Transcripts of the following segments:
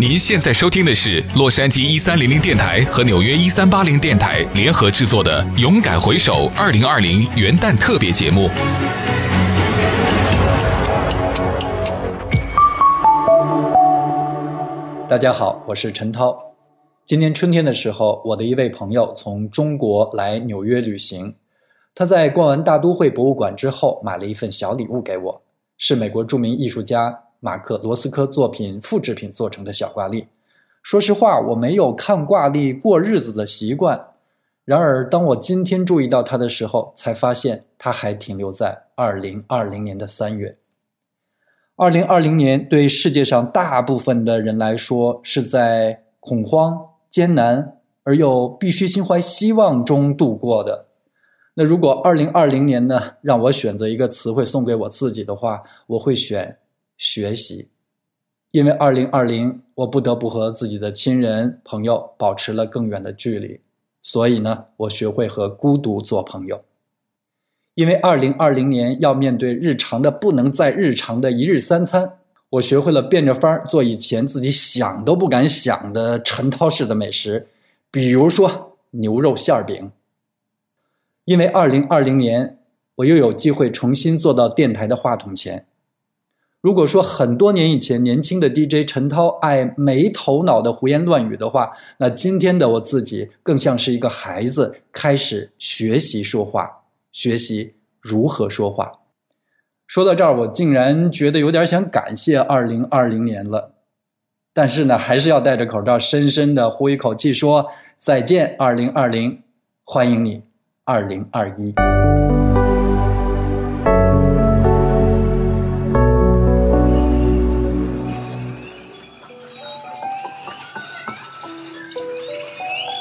您现在收听的是洛杉矶一三零零电台和纽约一三八零电台联合制作的《勇敢回首二零二零元旦特别节目》。大家好，我是陈涛。今年春天的时候，我的一位朋友从中国来纽约旅行，他在逛完大都会博物馆之后，买了一份小礼物给我，是美国著名艺术家。马克·罗斯科作品复制品做成的小挂历。说实话，我没有看挂历过日子的习惯。然而，当我今天注意到它的时候，才发现它还停留在2020年的三月。2020年对世界上大部分的人来说，是在恐慌、艰难而又必须心怀希望中度过的。那如果2020年呢，让我选择一个词汇送给我自己的话，我会选。学习，因为二零二零，我不得不和自己的亲人朋友保持了更远的距离，所以呢，我学会和孤独做朋友。因为二零二零年要面对日常的不能再日常的一日三餐，我学会了变着法儿做以前自己想都不敢想的陈涛式的美食，比如说牛肉馅饼。因为二零二零年，我又有机会重新坐到电台的话筒前。如果说很多年以前年轻的 DJ 陈涛爱没头脑的胡言乱语的话，那今天的我自己更像是一个孩子，开始学习说话，学习如何说话。说到这儿，我竟然觉得有点想感谢2020年了，但是呢，还是要戴着口罩，深深的呼一口气，说再见2020，欢迎你2021。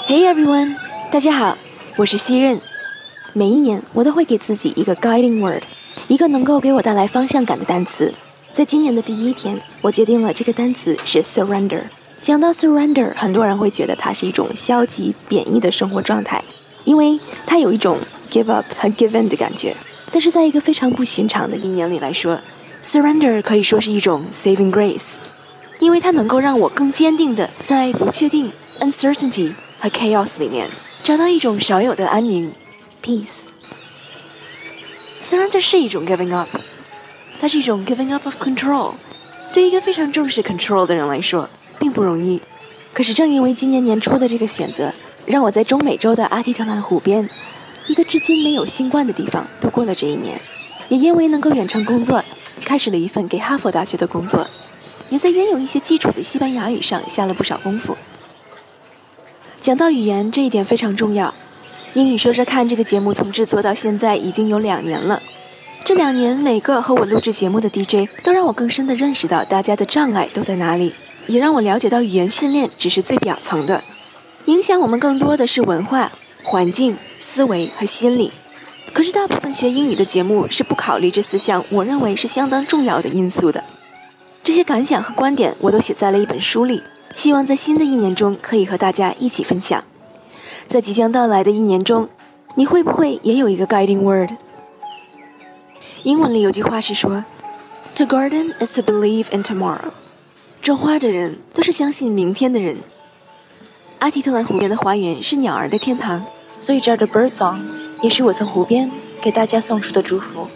Hey everyone，大家好，我是西任。每一年我都会给自己一个 guiding word，一个能够给我带来方向感的单词。在今年的第一天，我决定了这个单词是 surrender。讲到 surrender，很多人会觉得它是一种消极贬义的生活状态，因为它有一种 give up 和 give in 的感觉。但是在一个非常不寻常的一年里来说，surrender 可以说是一种 saving grace，因为它能够让我更坚定的在不确定 uncertainty。和 chaos 里面找到一种少有的安宁，peace。虽然这是一种 giving up，它是一种 giving up of control。对一个非常重视 control 的人来说，并不容易。可是正因为今年年初的这个选择，让我在中美洲的阿提特兰湖边，一个至今没有新冠的地方度过了这一年。也因为能够远程工作，开始了一份给哈佛大学的工作，也在原有一些基础的西班牙语上下了不少功夫。讲到语言这一点非常重要，英语说说看这个节目从制作到现在已经有两年了，这两年每个和我录制节目的 DJ 都让我更深地认识到大家的障碍都在哪里，也让我了解到语言训练只是最表层的，影响我们更多的是文化、环境、思维和心理。可是大部分学英语的节目是不考虑这四项，我认为是相当重要的因素的。这些感想和观点我都写在了一本书里。希望在新的一年中可以和大家一起分享。在即将到来的一年中，你会不会也有一个 guiding word？英文里有句话是说：“To garden is to believe in tomorrow。”种花的人都是相信明天的人。阿提特兰湖边的花园是鸟儿的天堂，所以这儿的 bird song 也是我从湖边给大家送出的祝福。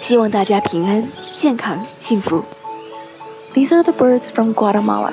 希望大家平安、健康、幸福。These are the birds from Guatemala.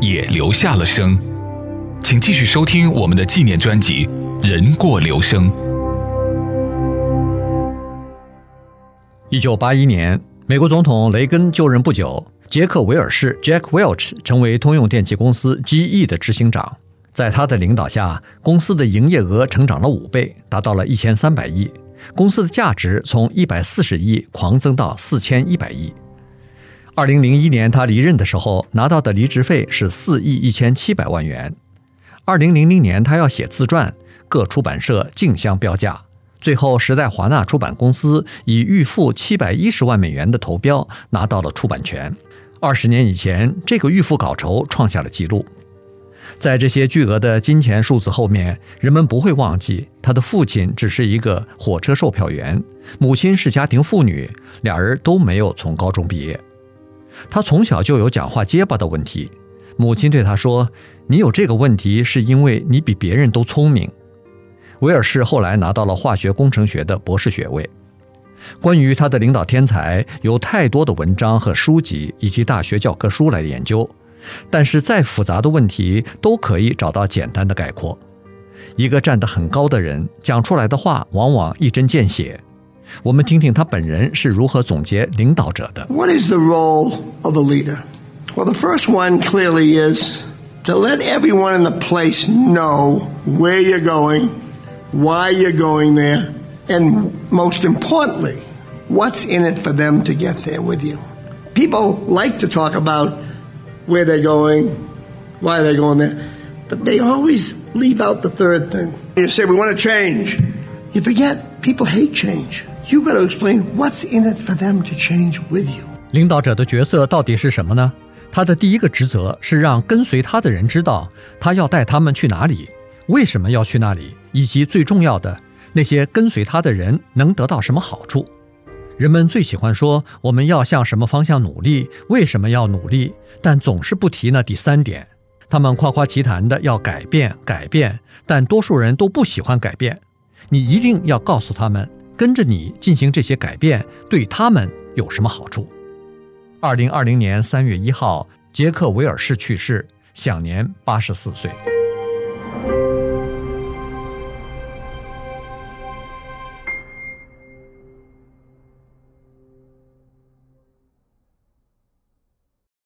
也留下了声，请继续收听我们的纪念专辑《人过留声》。一九八一年，美国总统雷根就任不久，杰克·韦尔士 （Jack Welch） 成为通用电气公司 GE 的执行长。在他的领导下，公司的营业额成长了五倍，达到了一千三百亿。公司的价值从一百四十亿狂增到四千一百亿。二零零一年他离任的时候，拿到的离职费是四亿一千七百万元。二零零零年他要写自传，各出版社竞相标价，最后时代华纳出版公司以预付七百一十万美元的投标拿到了出版权。二十年以前，这个预付稿酬创下了纪录。在这些巨额的金钱数字后面，人们不会忘记他的父亲只是一个火车售票员，母亲是家庭妇女，俩人都没有从高中毕业。他从小就有讲话结巴的问题，母亲对他说：“你有这个问题是因为你比别人都聪明。”威尔士后来拿到了化学工程学的博士学位。关于他的领导天才，有太多的文章和书籍以及大学教科书来研究，但是再复杂的问题都可以找到简单的概括。一个站得很高的人讲出来的话，往往一针见血。我们听听他本人是如何总结领导者的。What is the role of a leader? Well, the first one clearly is to let everyone in the place know where you're going, why you're going there, and most importantly, what's in it for them to get there with you. People like to talk about where they're going, why they're going there, but they always leave out the third thing. You say, We want to change. You forget people hate change. You got to explain what's in it for them to change with you. 领导者的角色到底是什么呢？他的第一个职责是让跟随他的人知道他要带他们去哪里，为什么要去那里，以及最重要的，那些跟随他的人能得到什么好处。人们最喜欢说我们要向什么方向努力，为什么要努力，但总是不提那第三点。他们夸夸其谈的要改变，改变，但多数人都不喜欢改变。你一定要告诉他们。跟着你进行这些改变，对他们有什么好处？二零二零年三月一号，杰克·韦尔士去世，享年八十四岁。